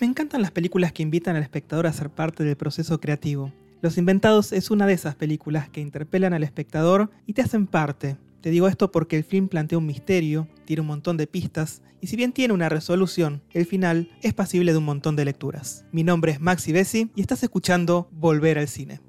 Me encantan las películas que invitan al espectador a ser parte del proceso creativo. Los Inventados es una de esas películas que interpelan al espectador y te hacen parte. Te digo esto porque el film plantea un misterio, tiene un montón de pistas, y si bien tiene una resolución, el final es pasible de un montón de lecturas. Mi nombre es Maxi Bessi y estás escuchando Volver al Cine.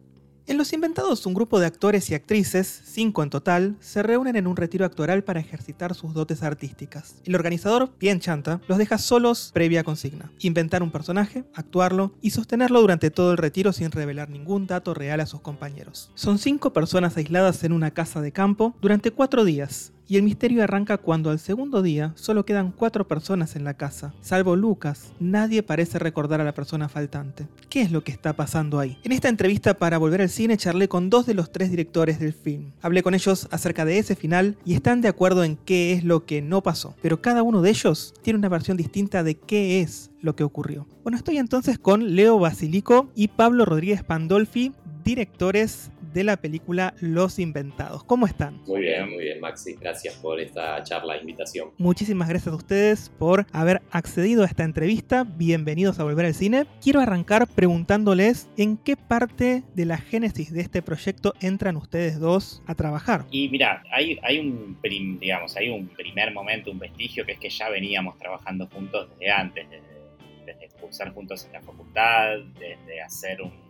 En Los Inventados, un grupo de actores y actrices, cinco en total, se reúnen en un retiro actoral para ejercitar sus dotes artísticas. El organizador, bien chanta, los deja solos previa consigna. Inventar un personaje, actuarlo y sostenerlo durante todo el retiro sin revelar ningún dato real a sus compañeros. Son cinco personas aisladas en una casa de campo durante cuatro días, y el misterio arranca cuando al segundo día solo quedan cuatro personas en la casa. Salvo Lucas, nadie parece recordar a la persona faltante. ¿Qué es lo que está pasando ahí? En esta entrevista para volver al cine charlé con dos de los tres directores del film. Hablé con ellos acerca de ese final y están de acuerdo en qué es lo que no pasó. Pero cada uno de ellos tiene una versión distinta de qué es lo que ocurrió. Bueno, estoy entonces con Leo Basilico y Pablo Rodríguez Pandolfi, directores de la película Los Inventados. ¿Cómo están? Muy bien, muy bien, Maxi. Gracias por esta charla, invitación. Muchísimas gracias a ustedes por haber accedido a esta entrevista. Bienvenidos a Volver al Cine. Quiero arrancar preguntándoles en qué parte de la génesis de este proyecto entran ustedes dos a trabajar. Y mira, hay, hay un digamos, hay un primer momento, un vestigio que es que ya veníamos trabajando juntos desde antes, desde, desde cursar juntos en la facultad, desde hacer un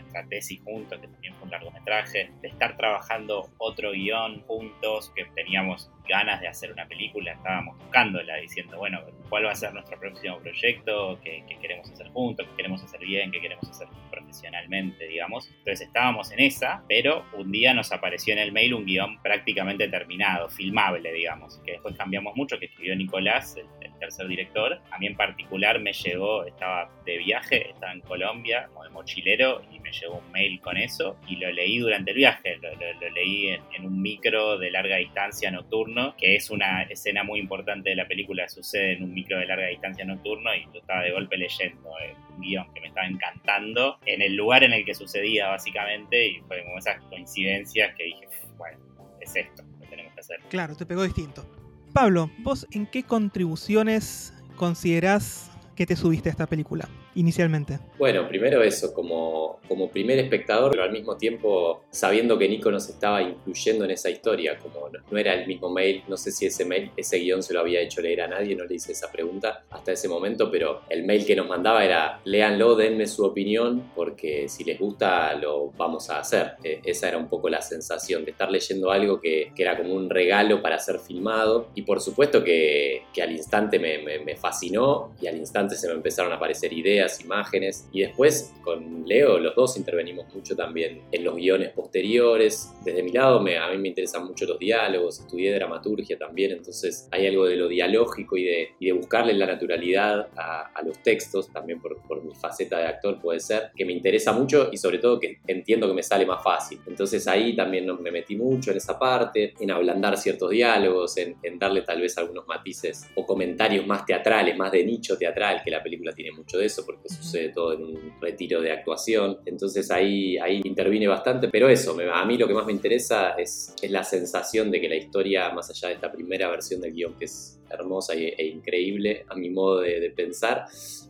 nuestra tesis juntos, que también fue un largometraje, de estar trabajando otro guion juntos, que teníamos ganas de hacer una película, estábamos buscándola, diciendo, bueno, ¿cuál va a ser nuestro próximo proyecto? ¿Qué, queremos hacer juntos? ¿Qué queremos hacer bien? ¿Qué queremos hacer profesionalmente, digamos? Entonces estábamos en esa, pero un día nos apareció en el mail un guion prácticamente terminado, filmable, digamos, que después cambiamos mucho, que escribió Nicolás, el, tercer director. A mí en particular me llegó, estaba de viaje, estaba en Colombia, como de mochilero, y me llegó un mail con eso, y lo leí durante el viaje, lo, leí en un micro de larga distancia nocturno que es una escena muy importante de la película, sucede en un micro de larga distancia nocturno y yo estaba de golpe leyendo un guion que me estaba encantando en el lugar en el que sucedía básicamente y fue como esas coincidencias que dije, bueno, es esto lo tenemos que hacer. Claro, te pegó distinto. Pablo, ¿vos en qué contribuciones considerás que te subiste a esta película? Inicialmente? Bueno, primero eso, como, como primer espectador, pero al mismo tiempo sabiendo que Nico nos estaba incluyendo en esa historia, como no, era el mismo mail, no sé si ese mail, ese guion se lo había hecho leer a nadie, no le hice esa pregunta hasta ese momento, pero el mail que nos mandaba era, léanlo, denme su opinión, porque si les gusta lo vamos a hacer. E, esa era un poco la sensación de estar leyendo algo que, que era como un regalo para ser filmado, y por supuesto que, que al instante me, me, me fascinó, y al instante se me empezaron a aparecer ideas, imágenes. Y después con Leo, los dos intervenimos mucho también en los guiones posteriores. Desde mi lado, me, a mí me interesan mucho los diálogos, estudié dramaturgia también, entonces hay algo de lo dialógico y de, y de buscarle la naturalidad a, los textos, también por, por, mi faceta de actor puede ser, que me interesa mucho y sobre todo que entiendo que me sale más fácil. Entonces ahí también me metí mucho en esa parte, en ablandar ciertos diálogos, en, en darle tal vez algunos matices o comentarios más teatrales, más de nicho teatral, que la película tiene mucho de eso, porque que sucede todo en un retiro de actuación. Entonces ahí, ahí intervine bastante, pero eso, a mí lo que más me interesa es, es la sensación de que la historia, más allá de esta primera versión del guion que es hermosa e, increíble a mi modo de, pensar,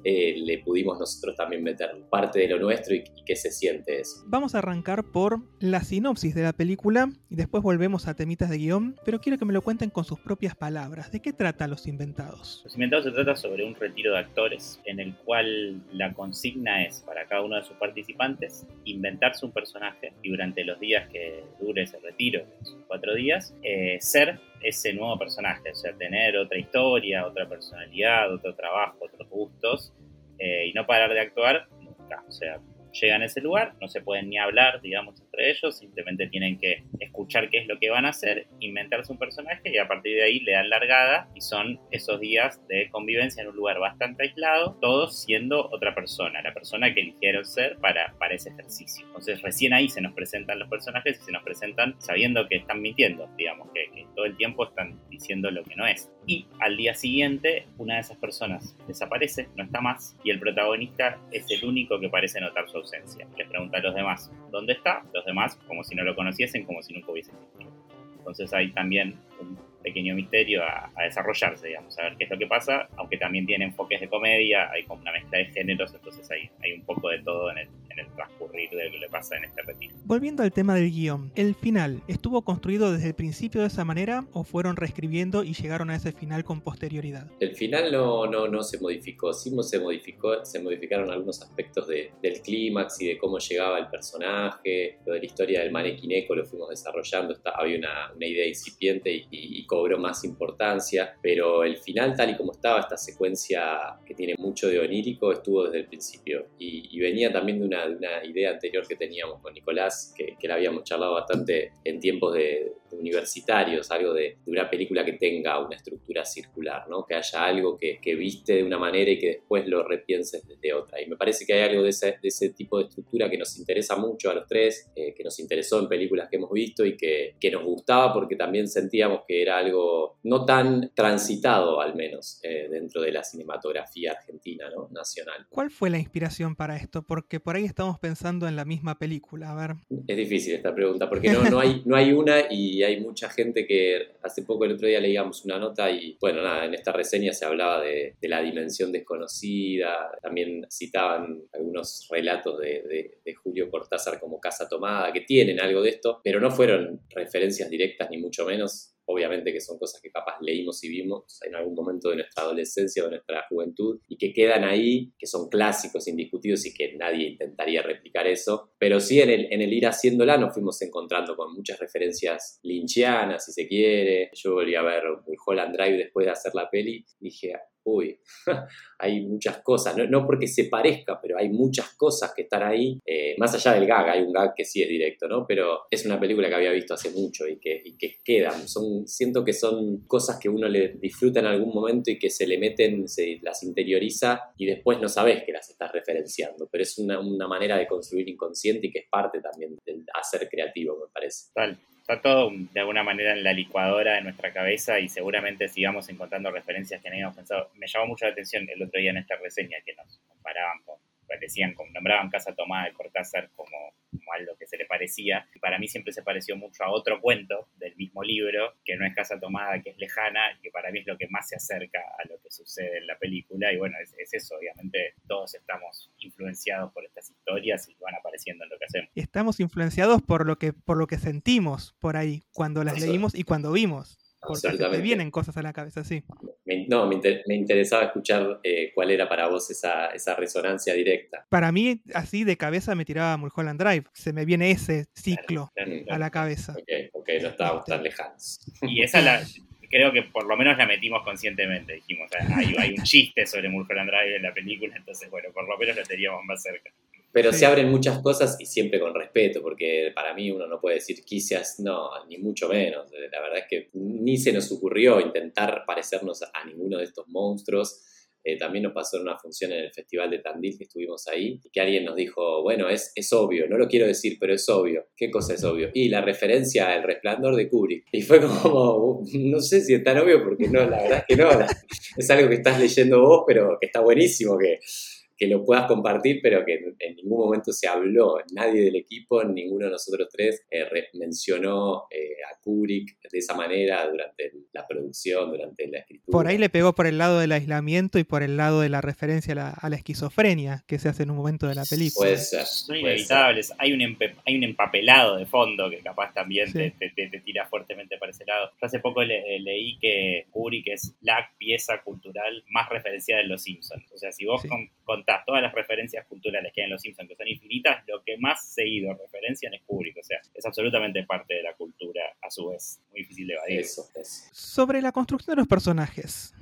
eh, le pudimos nosotros también meter parte de lo nuestro y, y qué se siente eso. Vamos a arrancar por la sinopsis de la película y después volvemos a temitas de guion, pero quiero que me lo cuenten con sus propias palabras. ¿De qué trata Los Inventados? Los Inventados se trata sobre un retiro de actores en el cual la consigna es para cada uno de sus participantes inventarse un personaje y durante los días que dure ese retiro, cuatro días, eh, ser ese nuevo personaje, o sea, tener otra historia, otra personalidad, otro trabajo, otros gustos, eh, y no parar de actuar nunca. O sea, llegan a ese lugar, no se pueden ni hablar, digamos, entre ellos, simplemente tienen que escuchar qué es lo que van a hacer, inventarse un personaje y a partir de ahí le dan largada y son esos días de convivencia en un lugar bastante aislado, todos siendo otra persona, la persona que eligieron ser para, para ese ejercicio. Entonces recién ahí se nos presentan los personajes y se nos presentan sabiendo que están mintiendo, digamos, que, que todo el tiempo están diciendo lo que no es. Y al día siguiente una de esas personas desaparece, no está más, y el protagonista es el único que parece notar su ausencia. Le pregunta a los demás, ¿dónde está? Los demás, como si no lo conociesen, como si nunca hubiese existido. Entonces hay también un pequeño misterio a, desarrollarse, digamos, a ver qué es lo que pasa, aunque también tiene enfoques de comedia, hay como una mezcla de géneros, entonces hay, hay un poco de todo en el, en el transcurrir de lo que le pasa en este retiro. Volviendo al tema del guion, ¿el final estuvo construido desde el principio de esa manera o fueron reescribiendo y llegaron a ese final con posterioridad? El final no, no, no se modificó, sí se, modificó, se modificaron algunos aspectos de, del clímax y de cómo llegaba el personaje, lo de la historia del manequineco lo fuimos desarrollando, está, había una, una idea incipiente y, y, cobró más importancia, pero el final tal y como estaba, esta secuencia que tiene mucho de onírico, estuvo desde el principio y, y venía también de una, una, idea anterior que teníamos con Nicolás, que, que la habíamos charlado bastante en tiempos de, universitarios, algo de, de, una película que tenga una estructura circular, ¿no? que haya algo que, que, viste de una manera y que después lo repienses de otra. Y me parece que hay algo de ese, de ese tipo de estructura que nos interesa mucho a los tres, eh, que nos interesó en películas que hemos visto y que, que, nos gustaba porque también sentíamos que era algo no tan transitado al menos eh, dentro de la cinematografía argentina, ¿no? nacional. ¿Cuál fue la inspiración para esto? Porque por ahí estamos pensando en la misma película, a ver. Es difícil esta pregunta porque no, no, hay, no hay una y hay mucha gente que hace poco el otro día leíamos una nota y bueno, nada, en esta reseña se hablaba de, la dimensión desconocida, también citaban algunos relatos de, Julio Cortázar como Casa Tomada, que tienen algo de esto, pero no fueron referencias directas ni mucho menos obviamente que son cosas que capaz leímos y vimos en algún momento de nuestra adolescencia o de nuestra juventud y que quedan ahí, que son clásicos, indiscutidos y que nadie intentaría replicar eso. Pero sí en el, en el ir haciéndola nos fuimos encontrando con muchas referencias lynchianas, si se quiere. Yo volví a ver Holland Drive después de hacer la peli dije, uy, hay muchas cosas, no, no, porque se parezca, pero hay muchas cosas que están ahí, eh, más allá del gag, hay un gag que sí es directo, ¿no? Pero es una película que había visto hace mucho y que, y que quedan, son, siento que son cosas que uno le disfruta en algún momento y que se le meten, se las interioriza y después no sabes que las estás referenciando, pero es una, una manera de construir inconsciente y que es parte también del hacer creativo, me parece. Vale está todo de alguna manera en la licuadora de nuestra cabeza y seguramente sigamos encontrando referencias que no habíamos pensado. Me llamó mucho la atención el otro día en esta reseña que nos comparaban con, decían, nombraban Casa Tomada de Cortázar como, como, algo que se le parecía. Para mí siempre se pareció mucho a otro cuento del mismo libro, que no es Casa Tomada, que es lejana, y que para mí es lo que más se acerca a lo que sucede en la película. Y bueno, es, es eso, obviamente todos estamos influenciados por estas historias y van apareciendo en lo que hacemos. Estamos influenciados por lo que, por lo que sentimos por ahí, cuando las leímos y cuando vimos. Porque te vienen cosas a la cabeza, sí. Me, no, me, inter, me, interesaba escuchar eh, cuál era para vos esa, esa, resonancia directa. Para mí, así de cabeza me tiraba Mulholland Drive. Se me viene ese ciclo claro, claro, claro. a la cabeza. Ok, ok, no estábamos tan lejanos. Y esa la, creo que por lo menos la metimos conscientemente, dijimos. Hay, hay un chiste sobre Mulholland Drive en la película, entonces, bueno, por lo menos lo teníamos más cerca. Pero sí. se abren muchas cosas y siempre con respeto, porque para mí uno no puede decir quizás, no, ni mucho menos. La verdad es que ni se nos ocurrió intentar parecernos a ninguno de estos monstruos. Eh, también nos pasó en una función en el Festival de Tandil que estuvimos ahí, y que alguien nos dijo, bueno, es, es obvio, no lo quiero decir, pero es obvio. ¿Qué cosa es obvio? Y la referencia al resplandor de Kubrick. Y fue como, no sé si es tan obvio, porque no, la verdad es que no. Es algo que estás leyendo vos, pero que está buenísimo, que que lo puedas compartir, pero que en ningún momento se habló, nadie del equipo, ninguno de nosotros tres eh, mencionó eh, a Kubrick de esa manera durante la producción, durante la escritura. Por ahí le pegó por el lado del aislamiento y por el lado de la referencia a la, a la esquizofrenia que se hace en un momento de la película. Puede ser. Son inevitables. Hay un, hay un empapelado de fondo que capaz también sí. te, te, te, tira fuertemente para ese lado. Yo hace poco le, leí que Kubrick es la pieza cultural más referenciada en Los Simpsons. O sea, si vos sí. con, con todas las referencias culturales que hay en Los Simpsons, que son infinitas, lo que más seguido referencian es Kubrick, o sea, es absolutamente parte de la cultura, a su vez, muy difícil de evadir. Eso, eso. Sobre la construcción de los personajes,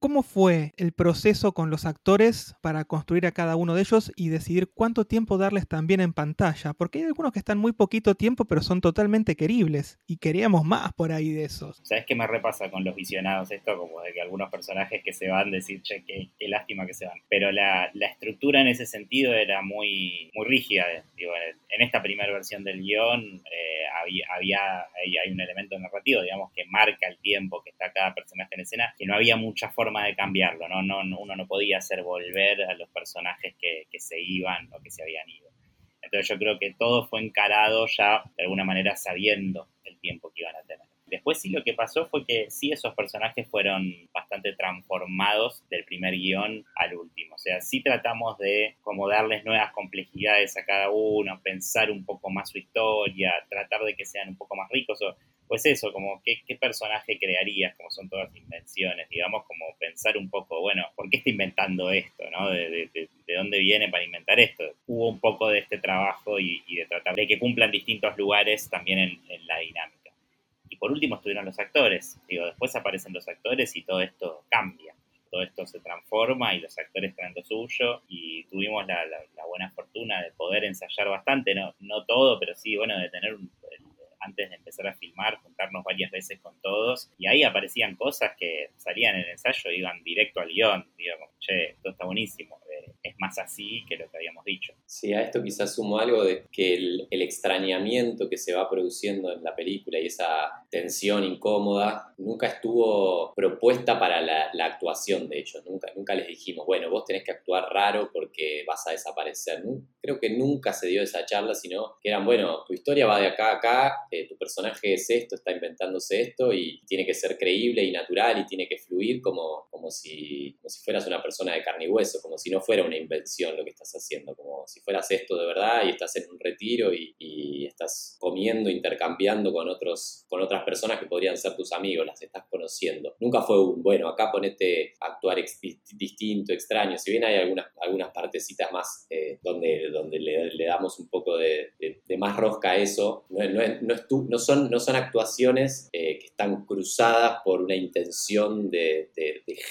¿Cómo fue el proceso con los actores para construir a cada uno de ellos y decidir cuánto tiempo darles también en pantalla? Porque hay algunos que están muy poquito tiempo, pero son totalmente queribles y queríamos más por ahí de esos. ¿Sabes qué me repasa con los visionados esto? Como de que algunos personajes que se van decir, che, qué, lástima que se van. Pero la, la, estructura en ese sentido era muy, muy rígida. Digo, en esta primera versión del guion eh, había, hay un elemento narrativo, digamos, que marca el tiempo que está cada personaje en escena, que no había mucha forma forma de cambiarlo, ¿no? No, uno no podía hacer volver a los personajes que, que, se iban o que se habían ido. Entonces yo creo que todo fue encarado ya de alguna manera sabiendo el tiempo que iban a tener. Después sí lo que pasó fue que sí esos personajes fueron bastante transformados del primer guion al último. O sea, sí tratamos de como darles nuevas complejidades a cada uno, pensar un poco más su historia, tratar de que sean un poco más ricos. O, pues eso, como qué, qué personaje crearías, como son todas invenciones, digamos, como pensar un poco, bueno, ¿por qué está inventando esto? ¿no? De, dónde viene para inventar esto? Hubo un poco de este trabajo y, de tratar de que cumplan distintos lugares también en, la dinámica. Y por último estuvieron los actores. Digo, después aparecen los actores y todo esto cambia todo esto se transforma y los actores traen lo suyo y tuvimos la, buena fortuna de poder ensayar bastante, no, no todo, pero sí, bueno, de tener un, antes de empezar a filmar, juntarnos varias veces con todos, y ahí aparecían cosas que salían en el ensayo, iban directo al guion, digamos, che, esto está buenísimo, eh, es más así que lo que habíamos dicho. Sí, a esto quizás sumo algo de que el, extrañamiento que se va produciendo en la película y esa tensión incómoda nunca estuvo propuesta para la, actuación de ellos, nunca, nunca les dijimos, bueno, vos tenés que actuar raro porque vas a desaparecer. Creo que nunca se dio esa charla, sino que eran, bueno, tu historia va de acá a acá, eh, tu personaje es esto, está inventándose esto y tiene que ser creíble y natural y tiene que fluir como, como, si, como si fueras una persona de carne y hueso, como si no fuera una invención lo que estás haciendo, como si fueras esto de verdad y estás en un retiro y, estás comiendo, intercambiando con, otros, con otras personas que podrían ser tus amigos, las estás conociendo. Nunca fue un, bueno, acá ponete a actuar distinto, extraño, si bien hay algunas, algunas partecitas más eh, donde, donde le, damos un poco de, más rosca a eso, no, no, no, son, no son actuaciones eh, que están cruzadas por una intención de,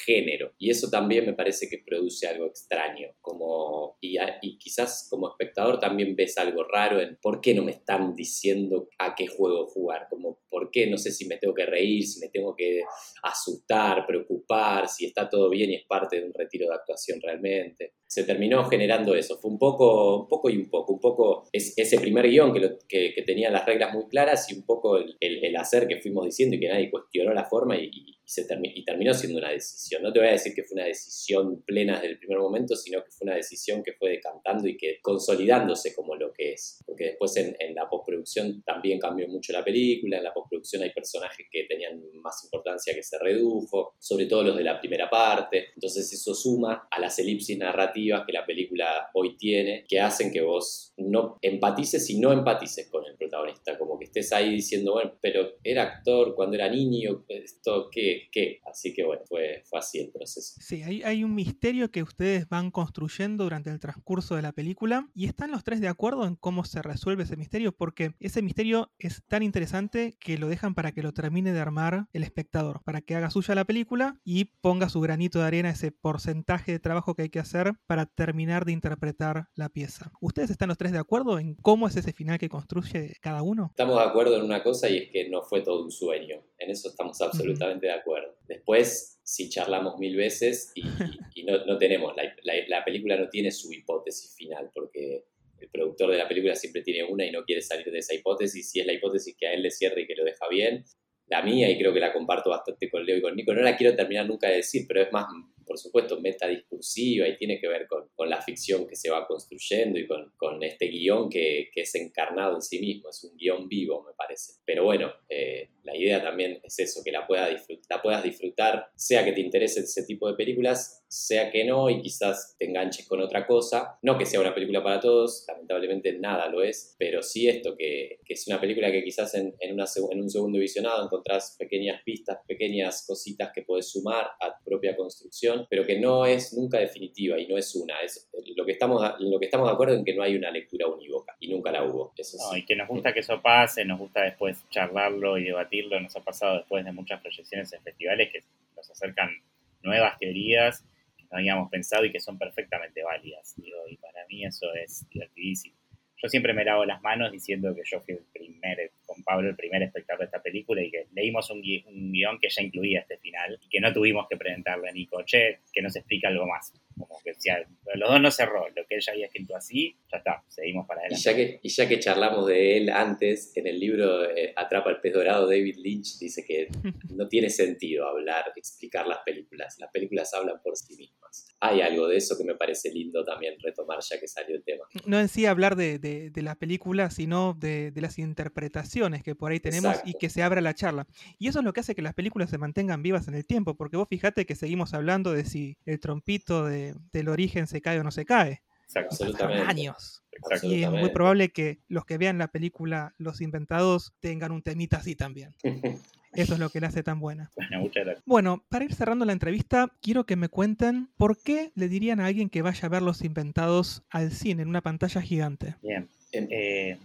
género. Y eso también me parece que produce algo extraño. Como, y, y, quizás como espectador también ves algo raro en por qué no me están diciendo a qué juego jugar. Como por qué no sé si me tengo que reír, si me tengo que asustar, preocupar, si está todo bien y es parte de un retiro de actuación realmente se terminó generando eso. Fue un poco, un poco y un poco. Un poco es, ese primer guion que, que, tenía las reglas muy claras y un poco el, el, hacer que fuimos diciendo y que nadie cuestionó la forma y, se y terminó siendo una decisión. No te voy a decir que fue una decisión plena desde el primer momento, sino que fue una decisión que fue decantando y que consolidándose como lo que es. Porque después en, en la postproducción también cambió mucho la película. En la postproducción hay personajes que tenían más importancia que se redujo, sobre todo los de la primera parte. Entonces eso suma a las elipsis narrativas que la película hoy tiene, que hacen que vos no empatices y no empatices con el protagonista, como que estés ahí diciendo, bueno, pero era actor cuando era niño, esto, ¿qué? ¿Qué? Así que bueno, fue, fue así el proceso. Sí, hay, hay un misterio que ustedes van construyendo durante el transcurso de la película y están los tres de acuerdo en cómo se resuelve ese misterio, porque ese misterio es tan interesante que lo dejan para que lo termine de armar el espectador, para que haga suya la película y ponga su granito de arena, ese porcentaje de trabajo que hay que hacer para terminar de interpretar la pieza. ¿Ustedes están los tres de acuerdo en cómo es ese final que construye cada uno? Estamos de acuerdo en una cosa y es que no fue todo un sueño. En eso estamos absolutamente de acuerdo. Después, si charlamos mil veces y, no, tenemos, la, película no tiene su hipótesis final porque el productor de la película siempre tiene una y no quiere salir de esa hipótesis. Si es la hipótesis que a él le cierra y que lo deja bien, la mía, y creo que la comparto bastante con Leo y con Nico, no la quiero terminar nunca de decir, pero es más por supuesto, metadiscursiva y tiene que ver con, con, la ficción que se va construyendo y con, con este guion que, que, es encarnado en sí mismo, es un guion vivo, me parece. Pero bueno, eh, la idea también es eso, que la, pueda la puedas disfrutar, sea que te interese ese tipo de películas, sea que no, y quizás te enganches con otra cosa. No que sea una película para todos, lamentablemente nada lo es, pero sí esto, que, que es una película que quizás en, en, una, en un segundo visionado encontrás pequeñas pistas, pequeñas cositas que puedes sumar a tu propia construcción pero que no es nunca definitiva y no es una. Es lo que estamos, lo que estamos de acuerdo en que no hay una lectura unívoca y nunca la hubo. Eso y que nos gusta que eso pase, nos gusta después charlarlo y debatirlo. Nos ha pasado después de muchas proyecciones en festivales que nos acercan nuevas teorías que no habíamos pensado y que son perfectamente válidas. y para mí eso es divertidísimo. Yo siempre me lavo las manos diciendo que yo fui el primer, con Pablo, el primer espectador de esta película y que leímos un, guion que ya incluía este final y que no tuvimos que presentarle a Nico, che, que nos explica algo más. Como que decía, los dos no cerró, lo que él ya había escrito así, ya está, seguimos para adelante. Y ya que, y ya que charlamos de él antes, en el libro eh, Atrapa el pez dorado, David Lynch dice que no tiene sentido hablar, explicar las películas, las películas hablan por sí mismas demás. Hay algo de eso que me parece lindo también retomar ya que salió el tema. No en sí hablar de, de, la película, sino de, de, las interpretaciones que por ahí tenemos y que se abra la charla. Y eso es lo que hace que las películas se mantengan vivas en el tiempo, porque vos fijate que seguimos hablando de si el trompito del origen se cae o no se cae. Absolutamente. Años. Y es muy probable que los que vean la película Los Inventados tengan un temita así también. Eso es lo que la hace tan buena. Bueno, para ir cerrando la entrevista, quiero que me cuenten por qué le dirían a alguien que vaya a ver Los Inventados al cine en una pantalla gigante. Bien. Eh,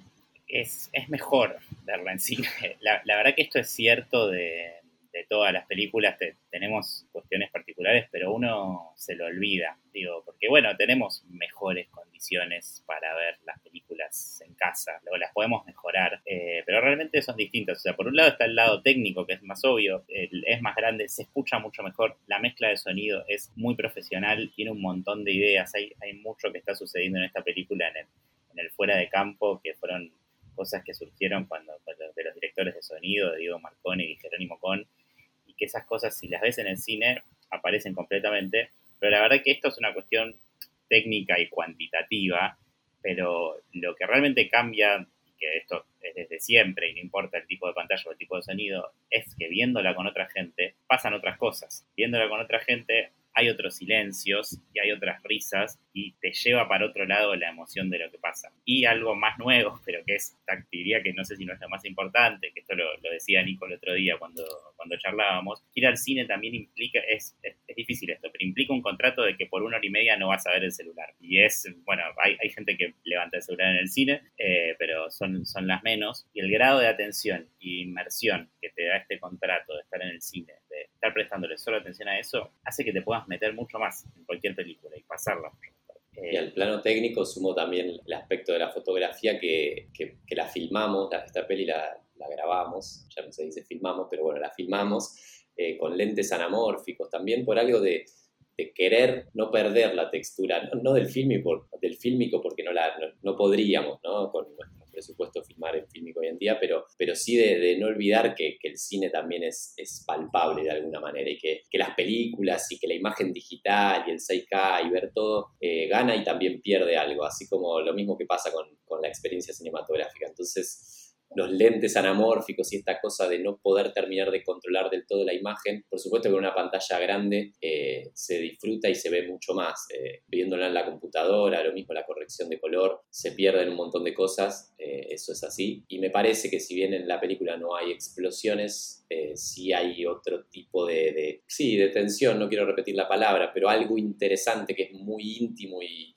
es, mejor verla en cine. la verdad que esto es cierto de, de todas las películas tenemos cuestiones particulares, pero uno se lo olvida, digo, porque bueno, tenemos mejores condiciones para ver las películas en casa, luego las podemos mejorar, eh, pero realmente son distintas. O sea, por un lado está el lado técnico, que es más obvio, es más grande, se escucha mucho mejor, la mezcla de sonido es muy profesional, tiene un montón de ideas, hay, hay mucho que está sucediendo en esta película en el, en el fuera de campo, que fueron cosas que surgieron cuando, de los directores de sonido, de Diego Marconi y Jerónimo Con, esas cosas, si las ves en el cine, aparecen completamente. Pero la verdad que esto es una cuestión técnica y cuantitativa, pero lo que realmente cambia, que esto es desde siempre y no importa el tipo de pantalla o el tipo de sonido, es que viéndola con otra gente pasan otras cosas. Viéndola con otra gente hay otros silencios y hay otras risas y te lleva para otro lado la emoción de lo que pasa. Y algo más nuevo, pero que es, diría que no sé si no es lo más importante, que esto lo, decía Nico el otro día cuando, cuando charlábamos, ir al cine también implica, es, es, difícil esto, pero implica un contrato de que por una hora y media no vas a ver el celular. Y es, bueno, hay, hay gente que levanta el celular en el cine, eh, pero son, son las menos. Y el grado de atención e inmersión que te da este contrato de estar en el cine, estar prestándole solo atención a eso, hace que te puedas meter mucho más en cualquier película y pasarla y al plano técnico sumo también el aspecto de la fotografía que, que, la filmamos, esta peli la, la, grabamos, ya no se dice filmamos, pero bueno, la filmamos eh, con lentes anamórficos, también por algo de, de querer no perder la textura, no, del, fílmico, del fílmico porque no, la, no, podríamos, ¿no? Con presupuesto filmar en fílmico hoy en día, pero, pero sí de, no olvidar que, el cine también es, es, palpable de alguna manera y que, las películas y que la imagen digital y el 6K y ver todo eh, gana y también pierde algo, así como lo mismo que pasa con, con la experiencia cinematográfica. Entonces, los lentes anamórficos y esta cosa de no poder terminar de controlar del todo la imagen. Por supuesto que en una pantalla grande eh, se disfruta y se ve mucho más. Eh, viéndola en la computadora, lo mismo la corrección de color, se pierden un montón de cosas, eh, eso es así. Y me parece que si bien en la película no hay explosiones, sí hay otro tipo de, de, sí, de tensión, no quiero repetir la palabra, pero algo interesante que es muy íntimo y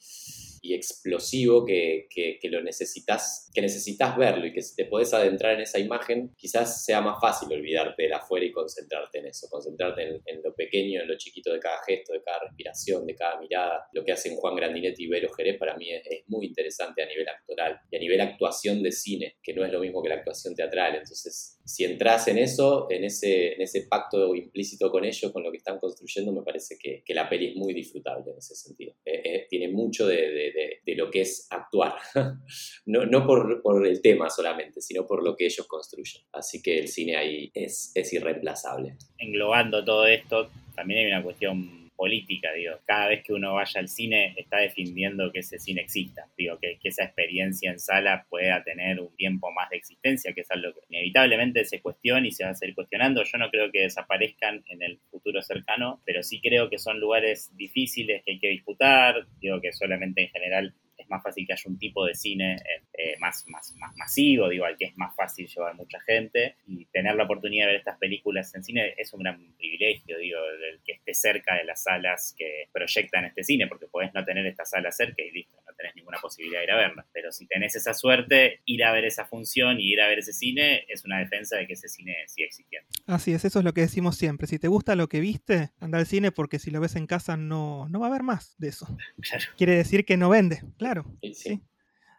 y explosivo que, que, lo necesitas, que necesitas verlo y que si te puedes adentrar en esa imagen, quizás sea más fácil olvidarte de afuera y concentrarte en eso, concentrarte en, lo pequeño, en lo chiquito de cada gesto, de cada respiración, de cada mirada. Lo que hacen Juan Grandinetti y Vero Jerez para mí es, muy interesante a nivel actoral y a nivel actuación de cine, que no es lo mismo que la actuación teatral. Entonces, si entras en eso, en ese, en ese pacto implícito con ellos, con lo que están construyendo, me parece que, que la peli es muy disfrutable en ese sentido. Eh, eh, tiene mucho de de, lo que es actuar. no, no por, por, el tema solamente, sino por lo que ellos construyen. Así que el cine ahí es, es irreemplazable. Englobando todo esto, también hay una cuestión política, digo, cada vez que uno vaya al cine está defendiendo que ese cine exista, digo, que, esa experiencia en sala pueda tener un tiempo más de existencia, que es algo que inevitablemente se cuestiona y se va a seguir cuestionando. Yo no creo que desaparezcan en el futuro cercano, pero sí creo que son lugares difíciles que hay que disputar, digo que solamente en general es más fácil que haya un tipo de cine eh, más, más, más masivo, digo, al que es más fácil llevar mucha gente. Y tener la oportunidad de ver estas películas en cine es un gran privilegio, digo, el que esté cerca de las salas que proyectan este cine, porque podés no tener esta sala cerca y listo, no tenés ninguna posibilidad de ir a verla. Pero si tenés esa suerte, ir a ver esa función y ir a ver ese cine es una defensa de que ese cine sigue existiendo. Así es, eso es lo que decimos siempre. Si te gusta lo que viste, anda al cine porque si lo ves en casa no, no va a haber más de eso. Quiere decir que no vende. Claro, sí.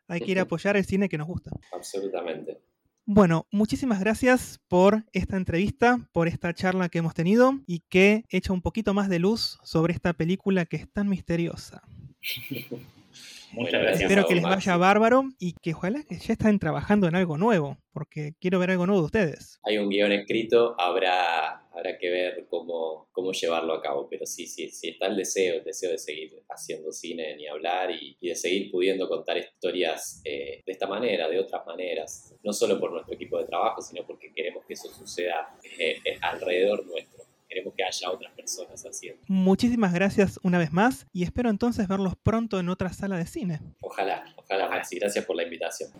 Hay que ir a apoyar el cine que nos gusta. Absolutamente. Bueno, muchísimas gracias por esta entrevista, por esta charla que hemos tenido y que echa un poquito más de luz sobre esta película que es tan misteriosa. Muchas Bueno, gracias. Espero que les vaya bárbaro y que ojalá que ya estén trabajando en algo nuevo, porque quiero ver algo nuevo de ustedes. Hay un guion escrito, habrá, habrá que ver cómo, cómo llevarlo a cabo, pero sí, sí, sí, está el deseo, el deseo de seguir haciendo cine ni hablar y, y de seguir pudiendo contar historias eh, de esta manera, de otras maneras, no solo por nuestro equipo de trabajo, sino porque queremos que eso suceda eh, eh, alrededor nuestro. Que haya otras personas haciendo. Muchísimas gracias una vez más y espero entonces verlos pronto en otra sala de cine. Ojalá, ojalá, Maxi. Gracias por la invitación.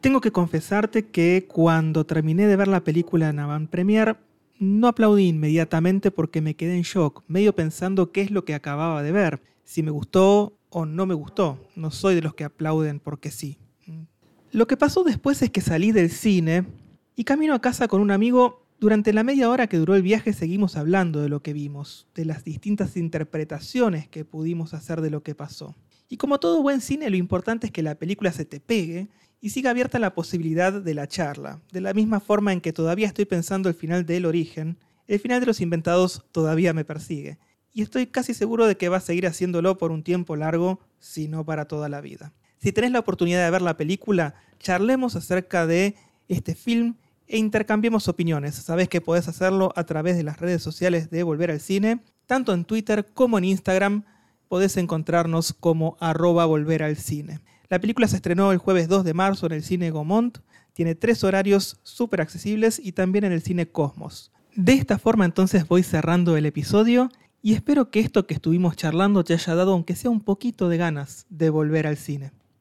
Tengo que confesarte que cuando terminé de ver la película en avant premier, no aplaudí inmediatamente porque me quedé en shock, medio pensando qué es lo que acababa de ver, si me gustó o no me gustó. No soy de los que aplauden porque sí. Lo que pasó después es que salí del cine y camino a casa con un amigo. Durante la media hora que duró el viaje seguimos hablando de lo que vimos, de las distintas interpretaciones que pudimos hacer de lo que pasó. Y como todo buen cine, lo importante es que la película se te pegue y siga abierta la posibilidad de la charla. De la misma forma en que todavía estoy pensando el final de El Origen, el final de Los Inventados todavía me persigue. Y estoy casi seguro de que va a seguir haciéndolo por un tiempo largo, si no para toda la vida. Si tenés la oportunidad de ver la película, charlemos acerca de este film e intercambiemos opiniones. Sabés que podés hacerlo a través de las redes sociales de Volver al Cine, tanto en Twitter como en Instagram. Podés encontrarnos como arroba volver al cine. La película se estrenó el jueves 2 de marzo en el cine Gaumont. Tiene tres horarios súper accesibles y también en el cine Cosmos. De esta forma entonces voy cerrando el episodio y espero que esto que estuvimos charlando te haya dado aunque sea un poquito de ganas de volver al cine.